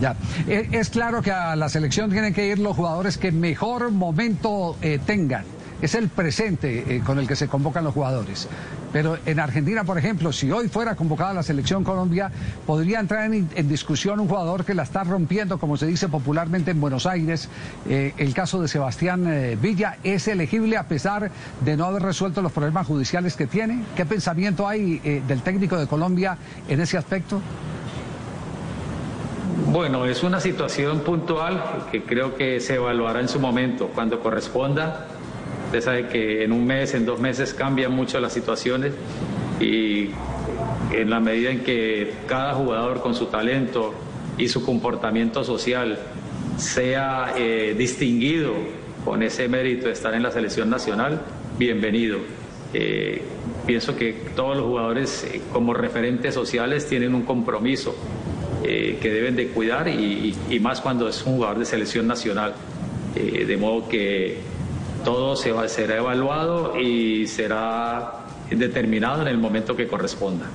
Ya, eh, es claro que a la selección tienen que ir los jugadores que mejor momento eh, tengan. Es el presente eh, con el que se convocan los jugadores. Pero en Argentina, por ejemplo, si hoy fuera convocada la selección Colombia, podría entrar en, en discusión un jugador que la está rompiendo, como se dice popularmente en Buenos Aires. el caso de Sebastián Villa es elegible a pesar de no haber resuelto los problemas judiciales que tiene. ¿Qué pensamiento hay del técnico de Colombia en ese aspecto? Bueno, es una situación puntual que creo que se evaluará en su momento, cuando corresponda. Usted sabe que en un mes, en dos meses cambian mucho las situaciones y en la medida en que cada jugador con su talento y su comportamiento social sea eh, distinguido con ese mérito de estar en la selección nacional, bienvenido. Eh, pienso que todos los jugadores eh, como referentes sociales tienen un compromiso eh, que deben de cuidar y, más cuando es un jugador de selección nacional. Eh, de modo que todo se va, será evaluado y será determinado en el momento que corresponda.